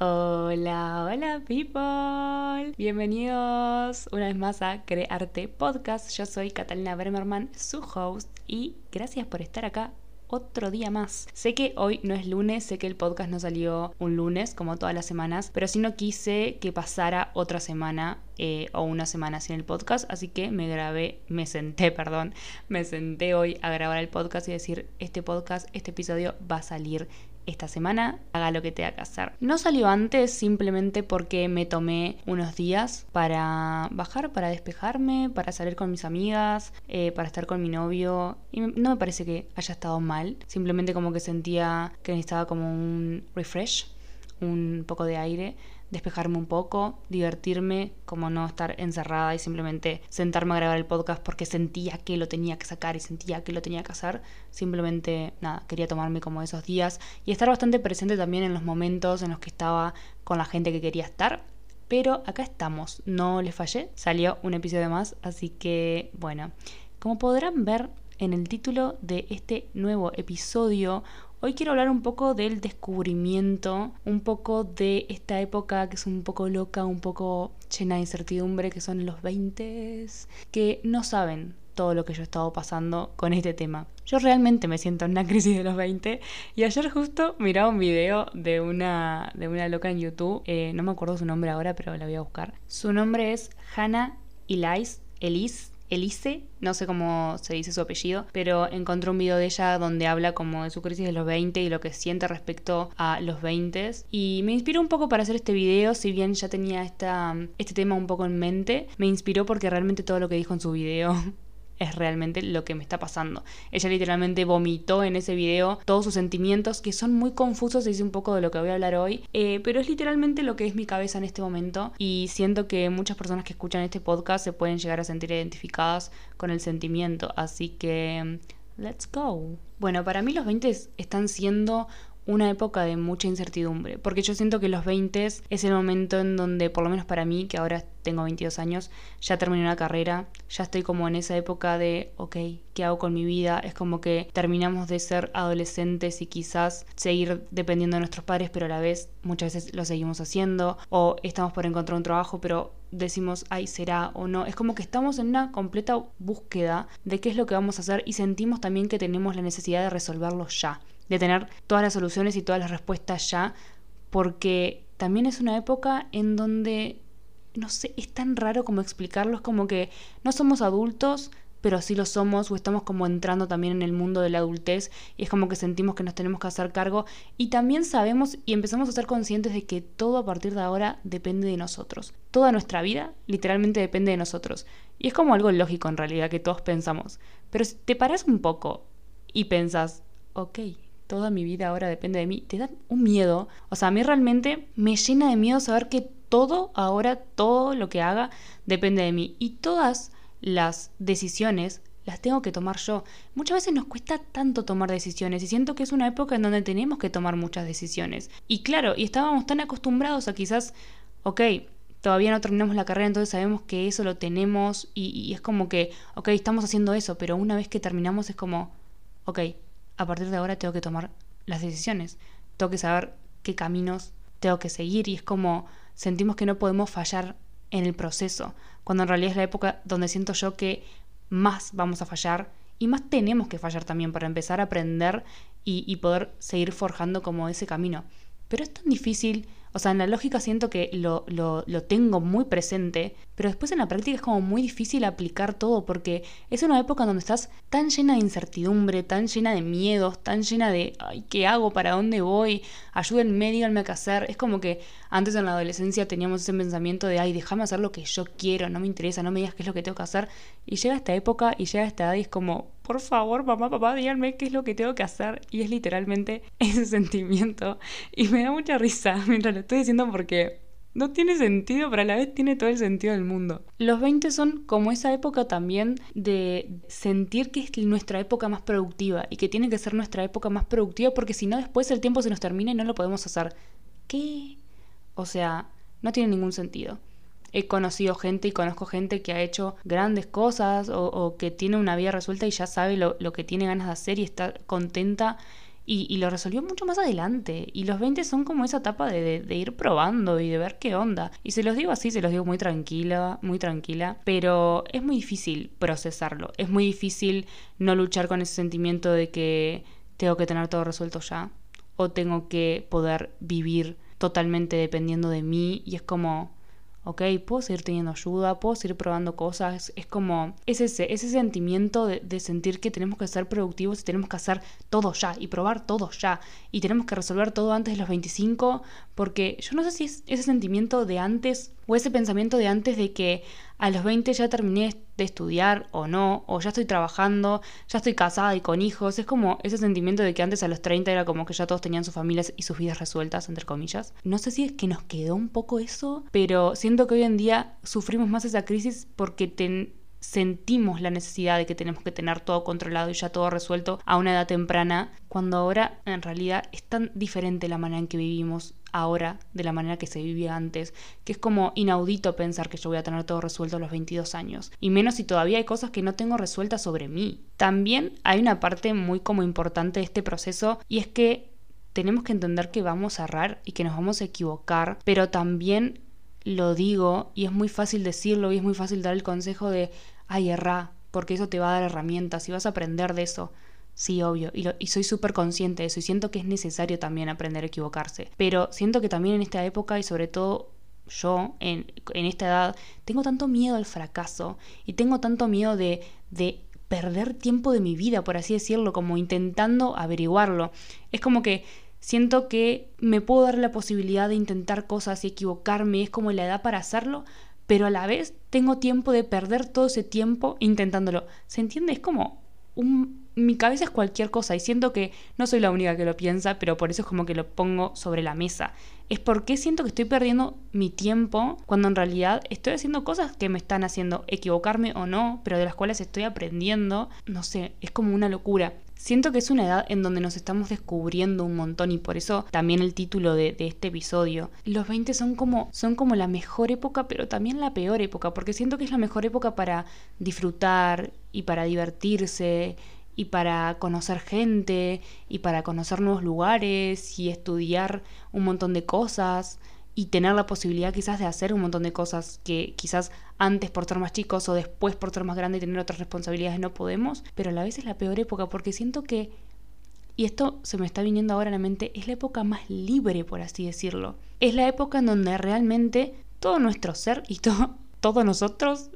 Hola, hola people. Bienvenidos una vez más a Crearte Podcast. Yo soy Catalina Bremerman, su host, y gracias por estar acá otro día más. Sé que hoy no es lunes, sé que el podcast no salió un lunes como todas las semanas, pero sí no quise que pasara otra semana eh, o una semana sin el podcast, así que me grabé, me senté, perdón, me senté hoy a grabar el podcast y decir, este podcast, este episodio va a salir esta semana, haga lo que tenga que hacer. No salió antes simplemente porque me tomé unos días para bajar, para despejarme, para salir con mis amigas, eh, para estar con mi novio. Y no me parece que haya estado mal, simplemente como que sentía que necesitaba como un refresh, un poco de aire despejarme un poco, divertirme, como no estar encerrada y simplemente sentarme a grabar el podcast porque sentía que lo tenía que sacar y sentía que lo tenía que hacer. Simplemente, nada, quería tomarme como esos días y estar bastante presente también en los momentos en los que estaba con la gente que quería estar. Pero acá estamos, no les fallé, salió un episodio más, así que bueno, como podrán ver en el título de este nuevo episodio, Hoy quiero hablar un poco del descubrimiento, un poco de esta época que es un poco loca, un poco llena de incertidumbre, que son los 20, que no saben todo lo que yo he estado pasando con este tema. Yo realmente me siento en una crisis de los 20 y ayer justo miraba un video de una, de una loca en YouTube, eh, no me acuerdo su nombre ahora, pero la voy a buscar. Su nombre es Hannah Elise, Elise Elise, no sé cómo se dice su apellido, pero encontré un video de ella donde habla como de su crisis de los 20 y lo que siente respecto a los 20 y me inspiró un poco para hacer este video, si bien ya tenía esta, este tema un poco en mente, me inspiró porque realmente todo lo que dijo en su video es realmente lo que me está pasando. Ella literalmente vomitó en ese video todos sus sentimientos que son muy confusos, y es un poco de lo que voy a hablar hoy, eh, pero es literalmente lo que es mi cabeza en este momento y siento que muchas personas que escuchan este podcast se pueden llegar a sentir identificadas con el sentimiento, así que let's go. Bueno, para mí los 20 están siendo una época de mucha incertidumbre, porque yo siento que los 20 es el momento en donde, por lo menos para mí, que ahora tengo 22 años, ya terminé una carrera, ya estoy como en esa época de, ok, ¿qué hago con mi vida? Es como que terminamos de ser adolescentes y quizás seguir dependiendo de nuestros padres, pero a la vez muchas veces lo seguimos haciendo, o estamos por encontrar un trabajo, pero decimos, ay, será o no. Es como que estamos en una completa búsqueda de qué es lo que vamos a hacer y sentimos también que tenemos la necesidad de resolverlo ya de tener todas las soluciones y todas las respuestas ya, porque también es una época en donde, no sé, es tan raro como explicarlo, es como que no somos adultos, pero sí lo somos o estamos como entrando también en el mundo de la adultez y es como que sentimos que nos tenemos que hacer cargo y también sabemos y empezamos a ser conscientes de que todo a partir de ahora depende de nosotros. Toda nuestra vida literalmente depende de nosotros. Y es como algo lógico en realidad que todos pensamos. Pero si te paras un poco y pensas, ok, toda mi vida ahora depende de mí, te da un miedo. O sea, a mí realmente me llena de miedo saber que todo ahora, todo lo que haga, depende de mí. Y todas las decisiones las tengo que tomar yo. Muchas veces nos cuesta tanto tomar decisiones y siento que es una época en donde tenemos que tomar muchas decisiones. Y claro, y estábamos tan acostumbrados a quizás, ok, todavía no terminamos la carrera, entonces sabemos que eso lo tenemos y, y es como que, ok, estamos haciendo eso, pero una vez que terminamos es como, ok, a partir de ahora tengo que tomar las decisiones, tengo que saber qué caminos tengo que seguir y es como sentimos que no podemos fallar en el proceso, cuando en realidad es la época donde siento yo que más vamos a fallar y más tenemos que fallar también para empezar a aprender y, poder seguir forjando como ese camino. Pero es tan difícil o sea, en la lógica siento que lo, lo, lo, tengo muy presente, pero después en la práctica es como muy difícil aplicar todo porque es una época donde estás tan llena de incertidumbre, tan llena de miedos, tan llena de, ay, ¿qué hago? ¿Para dónde voy? Ayúdenme, díganme qué hacer. Es como que antes en la adolescencia teníamos ese pensamiento de, ay, déjame hacer lo que yo quiero, no me interesa, no me digas qué es lo que tengo que hacer. Y llega esta época y llega esta edad y es como, por favor, mamá, papá, díganme qué es lo que tengo que hacer. Y es literalmente ese sentimiento. Y me da mucha risa mientras lo estoy diciendo porque no tiene sentido, pero a la vez tiene todo el sentido del mundo. Los 20 son como esa época también de sentir que es nuestra época más productiva y que tiene que ser nuestra época más productiva porque si no después el tiempo se nos termina y no lo podemos hacer. ¿Qué? O sea, no tiene ningún sentido he conocido gente y conozco gente que ha hecho grandes cosas o, que tiene una vida resuelta y ya sabe lo, que tiene ganas de hacer y está contenta Y, lo resolvió mucho más adelante. Y los 20 son como esa etapa de, de, ir probando y de ver qué onda. Y se los digo así, se los digo muy tranquila, muy tranquila. Pero es muy difícil procesarlo. Es muy difícil no luchar con ese sentimiento de que tengo que tener todo resuelto ya. O tengo que poder vivir totalmente dependiendo de mí. Y es como ¿ok? Puedo seguir teniendo ayuda, puedo seguir probando cosas. Es como, es ese, ese sentimiento de, de, sentir que tenemos que ser productivos y tenemos que hacer todo ya y probar todo ya. Y tenemos que resolver todo antes de los 25, porque yo no sé si es ese sentimiento de antes o ese pensamiento de antes de que a los 20 ya terminé de estudiar o no, o ya estoy trabajando, ya estoy casada y con hijos. Es como ese sentimiento de que antes a los 30 era como que ya todos tenían sus familias y sus vidas resueltas, entre comillas. No sé si es que nos quedó un poco eso, pero siento que hoy en día sufrimos más esa crisis porque sentimos la necesidad de que tenemos que tener todo controlado y ya todo resuelto a una edad temprana, cuando ahora en realidad es tan diferente la manera en que vivimos ahora de la manera que se vivía antes, que es como inaudito pensar que yo voy a tener todo resuelto a los 22 años, y menos si todavía hay cosas que no tengo resueltas sobre mí. También hay una parte muy como importante de este proceso y es que tenemos que entender que vamos a errar y que nos vamos a equivocar, pero también lo digo y es muy fácil decirlo y es muy fácil dar el consejo de, ay, erra, porque eso te va a dar herramientas y vas a aprender de eso. Sí, obvio, y, y soy súper consciente de eso y siento que es necesario también aprender a equivocarse. Pero siento que también en esta época y sobre todo yo en, en esta edad tengo tanto miedo al fracaso y tengo tanto miedo de, de perder tiempo de mi vida, por así decirlo, como intentando averiguarlo. Es como que siento que me puedo dar la posibilidad de intentar cosas y equivocarme, es como la edad para hacerlo, pero a la vez tengo tiempo de perder todo ese tiempo intentándolo. ¿Se entiende? Es como un mi cabeza es cualquier cosa y siento que no soy la única que lo piensa, pero por eso es como que lo pongo sobre la mesa. Es porque siento que estoy perdiendo mi tiempo cuando en realidad estoy haciendo cosas que me están haciendo equivocarme o no, pero de las cuales estoy aprendiendo. No sé, es como una locura. Siento que es una edad en donde nos estamos descubriendo un montón y por eso también el título de, este episodio. Los 20 son como, son como la mejor época, pero también la peor época, porque siento que es la mejor época para disfrutar y para divertirse y para conocer gente y para conocer nuevos lugares y estudiar un montón de cosas y tener la posibilidad quizás de hacer un montón de cosas que quizás antes por ser más chicos o después por ser más grande y tener otras responsabilidades no podemos, pero a la vez es la peor época porque siento que, y esto se me está viniendo ahora a la mente, es la época más libre, por así decirlo. Es la época en donde realmente todo nuestro ser y todo, todos nosotros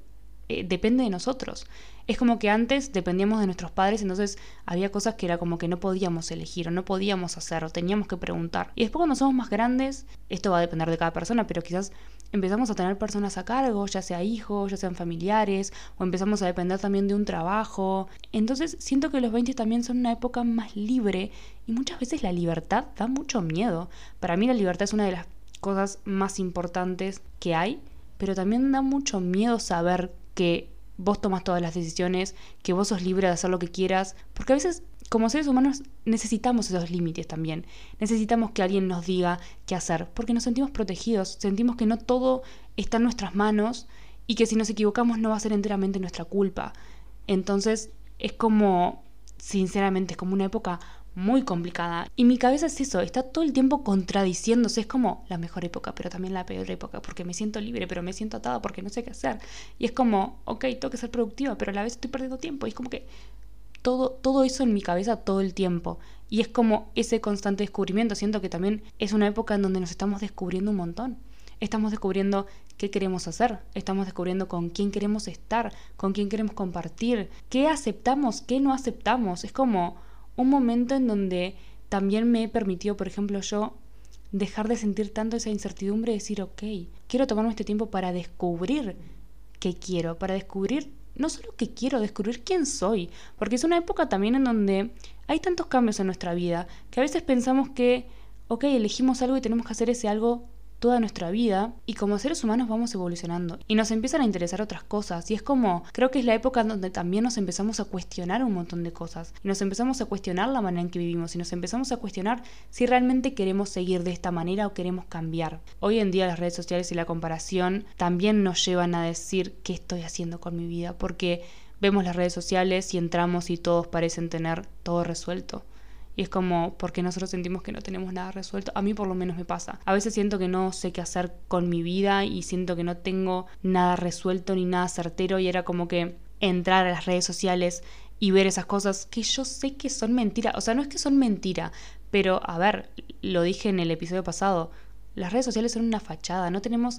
eh, depende de nosotros. Es como que antes dependíamos de nuestros padres, entonces había cosas que era como que no podíamos elegir o no podíamos hacer o teníamos que preguntar. Y después cuando somos más grandes, esto va a depender de cada persona, pero quizás empezamos a tener personas a cargo, ya sea hijos, ya sean familiares, o empezamos a depender también de un trabajo. Entonces siento que los 20 también son una época más libre y muchas veces la libertad da mucho miedo. Para mí la libertad es una de las cosas más importantes que hay, pero también da mucho miedo saber que vos tomas todas las decisiones, que vos sos libre de hacer lo que quieras, porque a veces como seres humanos necesitamos esos límites también, necesitamos que alguien nos diga qué hacer, porque nos sentimos protegidos, sentimos que no todo está en nuestras manos y que si nos equivocamos no va a ser enteramente nuestra culpa. Entonces es como, sinceramente, es como una época muy complicada. Y mi cabeza es eso, está todo el tiempo contradiciéndose. Es como la mejor época, pero también la peor época, porque me siento libre, pero me siento atada porque no sé qué hacer. Y es como, ok, tengo que ser productiva, pero a la vez estoy perdiendo tiempo. Y es como que todo, todo eso en mi cabeza todo el tiempo. Y es como ese constante descubrimiento. Siento que también es una época en donde nos estamos descubriendo un montón. Estamos descubriendo qué queremos hacer, estamos descubriendo con quién queremos estar, con quién queremos compartir, qué aceptamos, qué no aceptamos. Es como un momento en donde también me he permitido, por ejemplo, yo dejar de sentir tanto esa incertidumbre y decir, ok, quiero tomarme este tiempo para descubrir qué quiero, para descubrir no solo qué quiero, descubrir quién soy, porque es una época también en donde hay tantos cambios en nuestra vida que a veces pensamos que, ok, elegimos algo y tenemos que hacer ese algo toda nuestra vida y como seres humanos vamos evolucionando y nos empiezan a interesar otras cosas y es como creo que es la época donde también nos empezamos a cuestionar un montón de cosas y nos empezamos a cuestionar la manera en que vivimos y nos empezamos a cuestionar si realmente queremos seguir de esta manera o queremos cambiar. Hoy en día las redes sociales y la comparación también nos llevan a decir qué estoy haciendo con mi vida porque vemos las redes sociales y entramos y todos parecen tener todo resuelto. Y es como, porque nosotros sentimos que no tenemos nada resuelto. A mí por lo menos me pasa. A veces siento que no sé qué hacer con mi vida y siento que no tengo nada resuelto ni nada certero. Y era como que entrar a las redes sociales y ver esas cosas que yo sé que son mentiras. O sea, no es que son mentira, pero a ver, lo dije en el episodio pasado, las redes sociales son una fachada, no tenemos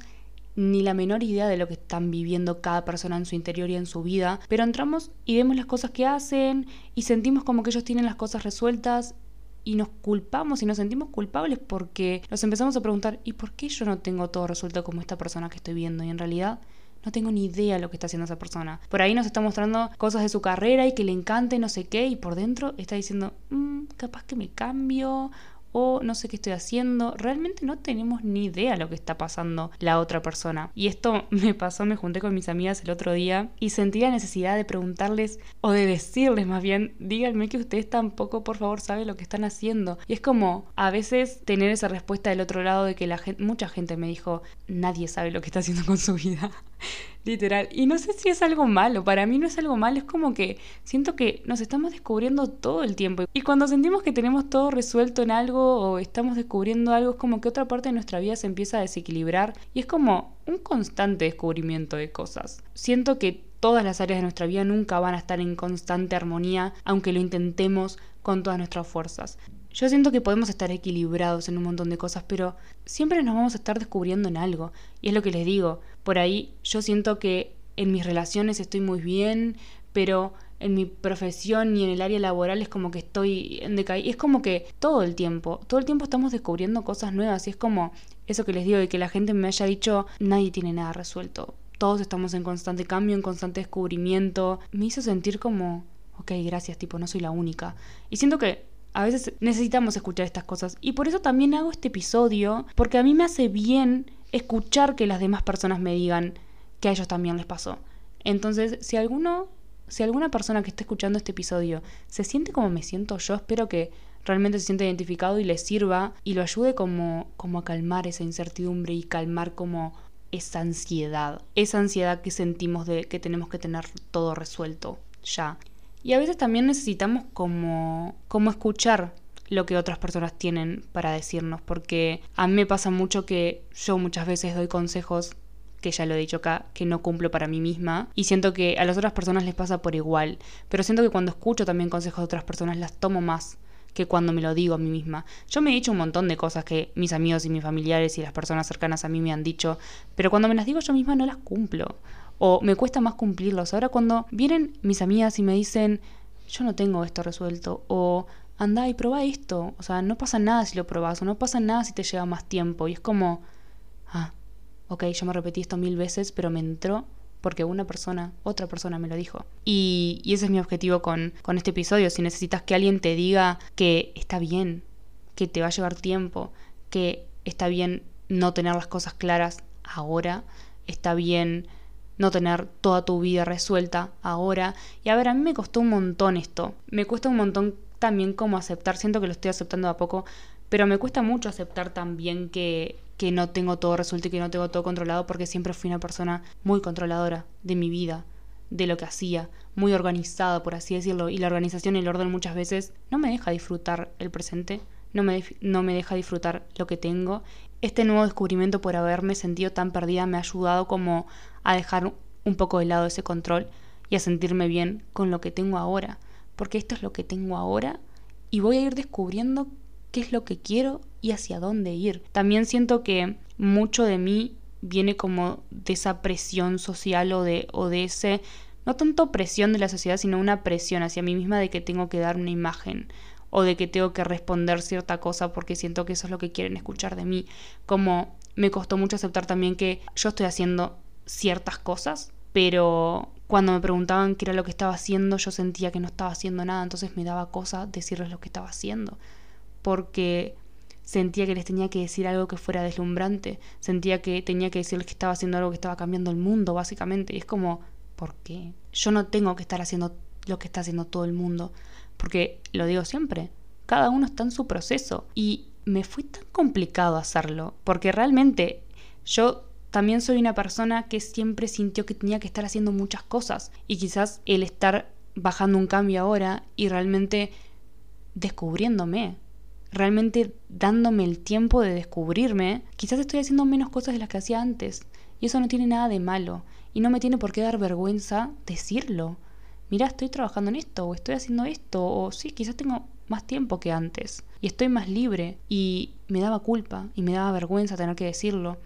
ni la menor idea de lo que están viviendo cada persona en su interior y en su vida, pero entramos y vemos las cosas que hacen y sentimos como que ellos tienen las cosas resueltas y nos culpamos y nos sentimos culpables porque nos empezamos a preguntar, ¿y por qué yo no tengo todo resuelto como esta persona que estoy viendo? Y en realidad no tengo ni idea de lo que está haciendo esa persona. Por ahí nos está mostrando cosas de su carrera y que le encante, no sé qué, y por dentro está diciendo, mm, capaz que me cambio o no sé qué estoy haciendo. Realmente no tenemos ni idea lo que está pasando la otra persona. Y esto me pasó, me junté con mis amigas el otro día y sentí la necesidad de preguntarles o de decirles más bien, díganme que ustedes tampoco por favor saben lo que están haciendo. Y es como a veces tener esa respuesta del otro lado de que la gente, mucha gente me dijo, nadie sabe lo que está haciendo con su vida. Literal. Y no sé si es algo malo. Para mí no es algo malo. Es como que siento que nos estamos descubriendo todo el tiempo. Y cuando sentimos que tenemos todo resuelto en algo o estamos descubriendo algo, es como que otra parte de nuestra vida se empieza a desequilibrar. Y es como un constante descubrimiento de cosas. Siento que todas las áreas de nuestra vida nunca van a estar en constante armonía, aunque lo intentemos con todas nuestras fuerzas. Yo siento que podemos estar equilibrados en un montón de cosas, pero siempre nos vamos a estar descubriendo en algo. Y es lo que les digo, por ahí yo siento que en mis relaciones estoy muy bien, pero en mi profesión y en el área laboral es como que estoy en decaída. Es como que todo el tiempo, todo el tiempo estamos descubriendo cosas nuevas y es como eso que les digo de que la gente me haya dicho nadie tiene nada resuelto. Todos estamos en constante cambio, en constante descubrimiento. Me hizo sentir como, ok, gracias, tipo, no soy la única. Y siento que a veces necesitamos escuchar estas cosas. Y por eso también hago este episodio, porque a mí me hace bien escuchar que las demás personas me digan que a ellos también les pasó. Entonces, si alguno, si alguna persona que esté escuchando este episodio se siente como me siento yo, espero que realmente se sienta identificado y le sirva y lo ayude como, como a calmar esa incertidumbre y calmar como esa ansiedad, esa ansiedad que sentimos de que tenemos que tener todo resuelto ya. Y a veces también necesitamos como, como escuchar lo que otras personas tienen para decirnos, porque a mí me pasa mucho que yo muchas veces doy consejos que ya lo he dicho acá, que no cumplo para mí misma. Y siento que a las otras personas les pasa por igual. Pero siento que cuando escucho también consejos de otras personas las tomo más que cuando me lo digo a mí misma. Yo me he dicho un montón de cosas que mis amigos y mis familiares y las personas cercanas a mí me han dicho, pero cuando me las digo yo misma no las cumplo. O me cuesta más cumplirlos. Ahora cuando vienen mis amigas y me dicen, yo no tengo esto resuelto, o anda y prueba esto. O sea, no pasa nada si lo probas, o no pasa nada si te lleva más tiempo. Y es como, ah, ok, yo me repetí esto mil veces, pero me entró porque una persona, otra persona me lo dijo. Y, ese es mi objetivo con, con este episodio. Si necesitas que alguien te diga que está bien, que te va a llevar tiempo, que está bien no tener las cosas claras ahora, está bien no tener toda tu vida resuelta ahora. Y a ver, a mí me costó un montón esto. Me cuesta un montón también como aceptar, siento que lo estoy aceptando a poco, pero me cuesta mucho aceptar también que, que no tengo todo resuelto y que no tengo todo controlado porque siempre fui una persona muy controladora de mi vida, de lo que hacía, muy organizada, por así decirlo, y la organización y el orden muchas veces no me deja disfrutar el presente, no me, no me deja disfrutar lo que tengo. Este nuevo descubrimiento por haberme sentido tan perdida me ha ayudado como a dejar un poco de lado ese control y a sentirme bien con lo que tengo ahora porque esto es lo que tengo ahora y voy a ir descubriendo qué es lo que quiero y hacia dónde ir. También siento que mucho de mí viene como de esa presión social o de, o de ese, no tanto presión de la sociedad, sino una presión hacia mí misma de que tengo que dar una imagen o de que tengo que responder cierta cosa porque siento que eso es lo que quieren escuchar de mí. Como me costó mucho aceptar también que yo estoy haciendo ciertas cosas, pero cuando me preguntaban qué era lo que estaba haciendo, yo sentía que no estaba haciendo nada, entonces me daba cosa decirles lo que estaba haciendo, porque sentía que les tenía que decir algo que fuera deslumbrante, sentía que tenía que decirles que estaba haciendo algo que estaba cambiando el mundo, básicamente, y es como, ¿por qué? Yo no tengo que estar haciendo lo que está haciendo todo el mundo, porque lo digo siempre, cada uno está en su proceso, y me fue tan complicado hacerlo, porque realmente yo también soy una persona que siempre sintió que tenía que estar haciendo muchas cosas y quizás el estar bajando un cambio ahora y realmente descubriéndome, realmente dándome el tiempo de descubrirme, quizás estoy haciendo menos cosas de las que hacía antes. Y eso no tiene nada de malo. Y no me tiene por qué dar vergüenza decirlo. Mira, estoy trabajando en esto, o estoy haciendo esto, o sí, quizás tengo más tiempo que antes. Y estoy más libre. Y me daba culpa, y me daba vergüenza tener que decirlo.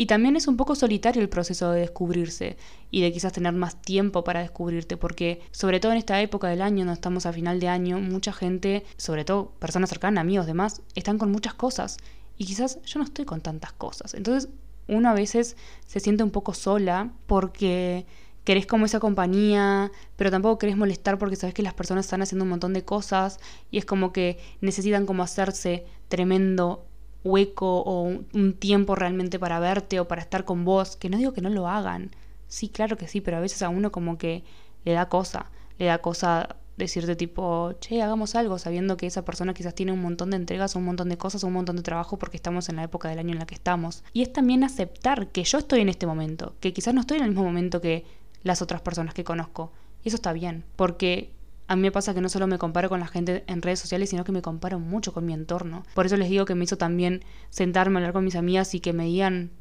Y también es un poco solitario el proceso de descubrirse y de quizás tener más tiempo para descubrirte, porque sobre todo en esta época del año, no estamos a final de año, mucha gente, sobre todo personas cercanas, amigos, demás, están con muchas cosas y quizás yo no estoy con tantas cosas. Entonces uno a veces se siente un poco sola porque querés como esa compañía, pero tampoco querés molestar porque sabes que las personas están haciendo un montón de cosas y es como que necesitan como hacerse tremendo hueco o un tiempo realmente para verte o para estar con vos, que no digo que no lo hagan, sí, claro que sí, pero a veces a uno como que le da cosa, le da cosa decirte tipo, che, hagamos algo, sabiendo que esa persona quizás tiene un montón de entregas, un montón de cosas, un montón de trabajo porque estamos en la época del año en la que estamos. Y es también aceptar que yo estoy en este momento, que quizás no estoy en el mismo momento que las otras personas que conozco. Y eso está bien, porque a mí me pasa que no solo me comparo con la gente en redes sociales, sino que me comparo mucho con mi entorno. Por eso les digo que me hizo también sentarme a hablar con mis amigas y que me digan,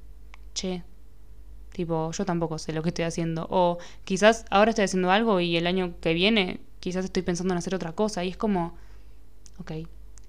che, tipo, yo tampoco sé lo que estoy haciendo. O quizás ahora estoy haciendo algo y el año que viene quizás estoy pensando en hacer otra cosa. Y es como, ok,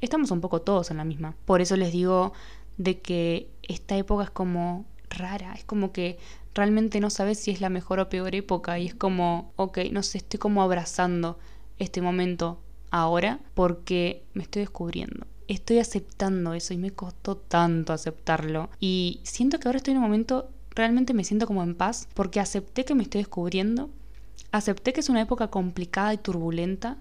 estamos un poco todos en la misma. Por eso les digo de que esta época es como rara, es como que realmente no sabes si es la mejor o peor época y es como, ok, no sé, estoy como abrazando este momento ahora porque me estoy descubriendo. Estoy aceptando eso y me costó tanto aceptarlo. Y siento que ahora estoy en un momento, realmente me siento como en paz porque acepté que me estoy descubriendo, acepté que es una época complicada y turbulenta,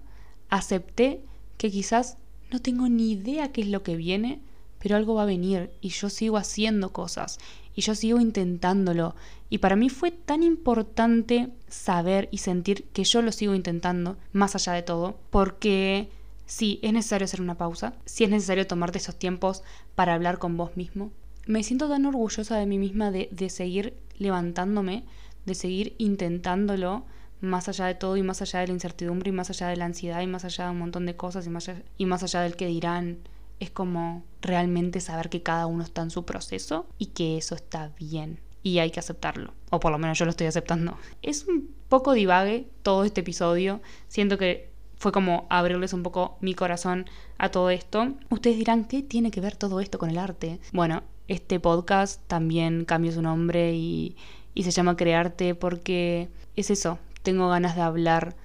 acepté que quizás no tengo ni idea qué es lo que viene, pero algo va a venir y yo sigo haciendo cosas y yo sigo intentándolo. Y para mí fue tan importante saber y sentir que yo lo sigo intentando, más allá de todo, porque sí, es necesario hacer una pausa, sí es necesario tomarte esos tiempos para hablar con vos mismo. Me siento tan orgullosa de mí misma de, de seguir levantándome, de seguir intentándolo, más allá de todo y más allá de la incertidumbre y más allá de la ansiedad y más allá de un montón de cosas y más y más allá del que dirán es como realmente saber que cada uno está en su proceso y que eso está bien y hay que aceptarlo, o por lo menos yo lo estoy aceptando. Es un poco divague todo este episodio, siento que fue como abrirles un poco mi corazón a todo esto. Ustedes dirán, ¿qué tiene que ver todo esto con el arte? Bueno, este podcast también cambió su nombre y, y se llama Crearte porque es eso, tengo ganas de hablar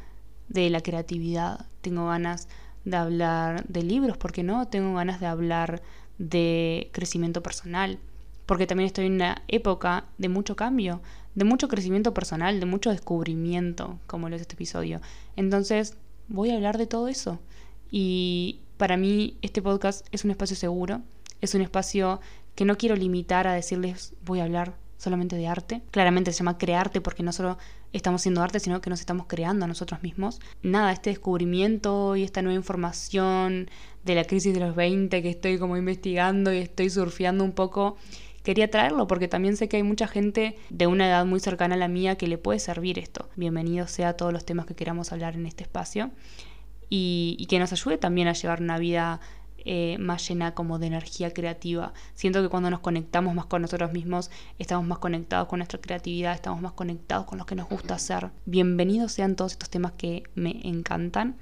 de la creatividad, tengo ganas de hablar de libros, porque no, tengo ganas de hablar de crecimiento personal, porque también estoy en una época de mucho cambio, de mucho crecimiento personal, de mucho descubrimiento, como lo es este episodio. Entonces, voy a hablar de todo eso. Y para mí este podcast es un espacio seguro, es un espacio que no quiero limitar a decirles voy a hablar solamente de arte. Claramente se llama crearte porque no solo estamos haciendo arte, sino que nos estamos creando a nosotros mismos. Nada, este descubrimiento y esta nueva información de la crisis de los 20 que estoy como investigando y estoy surfeando un poco, quería traerlo porque también sé que hay mucha gente de una edad muy cercana a la mía que le puede servir esto. Bienvenido sea a todos los temas que queramos hablar en este espacio y, y que nos ayude también a llevar una vida eh, más llena como de energía creativa. Siento que cuando nos conectamos más con nosotros mismos, estamos más conectados con nuestra creatividad, estamos más conectados con lo que nos gusta hacer. Bienvenidos sean todos estos temas que me encantan.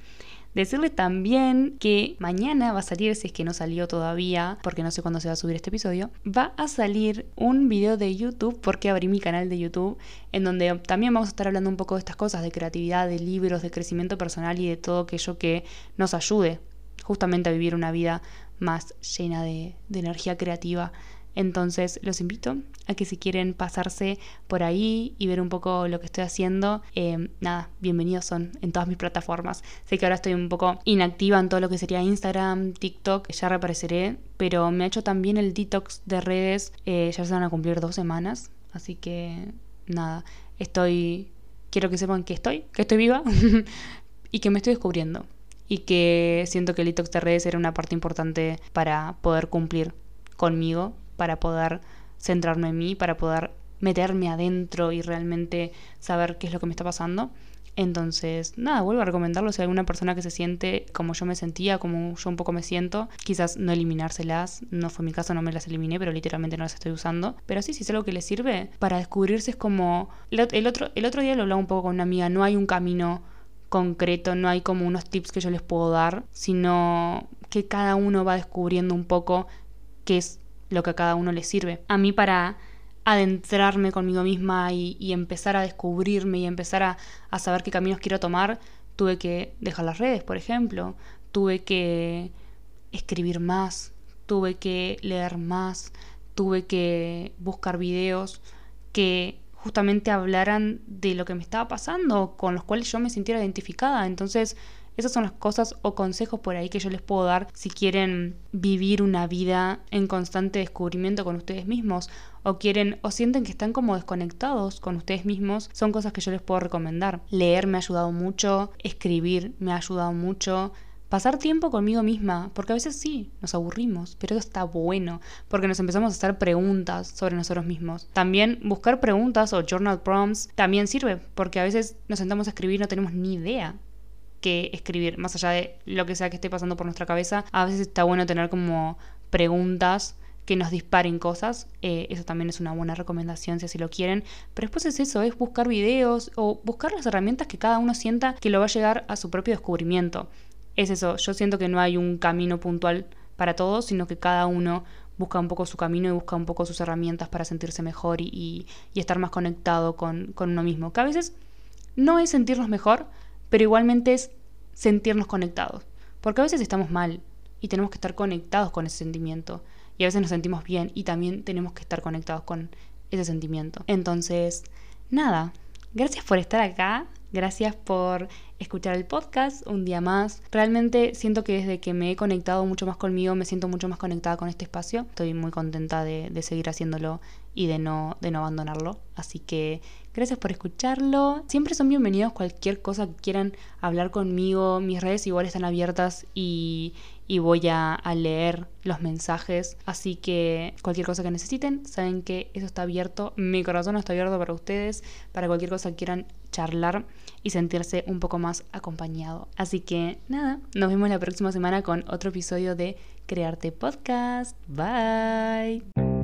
Decirle también que mañana va a salir, si es que no salió todavía, porque no sé cuándo se va a subir este episodio, va a salir un video de YouTube, porque abrí mi canal de YouTube, en donde también vamos a estar hablando un poco de estas cosas, de creatividad, de libros, de crecimiento personal y de todo aquello que nos ayude justamente a vivir una vida más llena de, energía creativa. Entonces los invito a que si quieren pasarse por ahí y ver un poco lo que estoy haciendo, eh, nada, bienvenidos son en todas mis plataformas. Sé que ahora estoy un poco inactiva en todo lo que sería Instagram, TikTok, ya reapareceré, pero me ha hecho también el detox de redes, eh, ya se van a cumplir dos semanas, así que nada, estoy, quiero que sepan que estoy, que estoy viva y que me estoy descubriendo y que siento que el detox de redes era una parte importante para poder cumplir conmigo, para poder centrarme en mí, para poder meterme adentro y realmente saber qué es lo que me está pasando. Entonces, nada, vuelvo a recomendarlo si hay alguna persona que se siente como yo me sentía, como yo un poco me siento, quizás no eliminárselas, no fue mi caso, no me las eliminé, pero literalmente no las estoy usando. Pero sí, si es algo que les sirve para descubrirse es como... El otro, el otro día lo hablaba un poco con una amiga, no hay un camino concreto, no hay como unos tips que yo les puedo dar, sino que cada uno va descubriendo un poco qué es lo que a cada uno le sirve. A mí para adentrarme conmigo misma y, empezar a descubrirme y empezar a, a, saber qué caminos quiero tomar, tuve que dejar las redes, por ejemplo, tuve que escribir más, tuve que leer más, tuve que buscar videos que justamente hablaran de lo que me estaba pasando, con los cuales yo me sintiera identificada. Entonces, esas son las cosas o consejos por ahí que yo les puedo dar si quieren vivir una vida en constante descubrimiento con ustedes mismos o quieren o sienten que están como desconectados con ustedes mismos, son cosas que yo les puedo recomendar. Leer me ha ayudado mucho, escribir me ha ayudado mucho, pasar tiempo conmigo misma, porque a veces sí, nos aburrimos, pero eso está bueno, porque nos empezamos a hacer preguntas sobre nosotros mismos. También buscar preguntas o journal prompts también sirve, porque a veces nos sentamos a escribir y no tenemos ni idea que escribir, más allá de lo que sea que esté pasando por nuestra cabeza, a veces está bueno tener como preguntas que nos disparen cosas, eh, eso también es una buena recomendación si así lo quieren, pero después es eso, es buscar videos o buscar las herramientas que cada uno sienta que lo va a llegar a su propio descubrimiento. Es eso, yo siento que no hay un camino puntual para todos, sino que cada uno busca un poco su camino y busca un poco sus herramientas para sentirse mejor y, y estar más conectado con, con uno mismo, que a veces no es sentirnos mejor, pero igualmente es sentirnos conectados. Porque a veces estamos mal y tenemos que estar conectados con ese sentimiento. Y a veces nos sentimos bien y también tenemos que estar conectados con ese sentimiento. Entonces, nada, gracias por estar acá. Gracias por escuchar el podcast un día más. Realmente siento que desde que me he conectado mucho más conmigo, me siento mucho más conectada con este espacio. Estoy muy contenta de, seguir haciéndolo y de no, de no abandonarlo. Así que Gracias por escucharlo. Siempre son bienvenidos cualquier cosa que quieran hablar conmigo. Mis redes igual están abiertas y, voy a, leer los mensajes. Así que cualquier cosa que necesiten, saben que eso está abierto. Mi corazón está abierto para ustedes, para cualquier cosa que quieran charlar y sentirse un poco más acompañado. Así que nada, nos vemos la próxima semana con otro episodio de Crearte Podcast. Bye.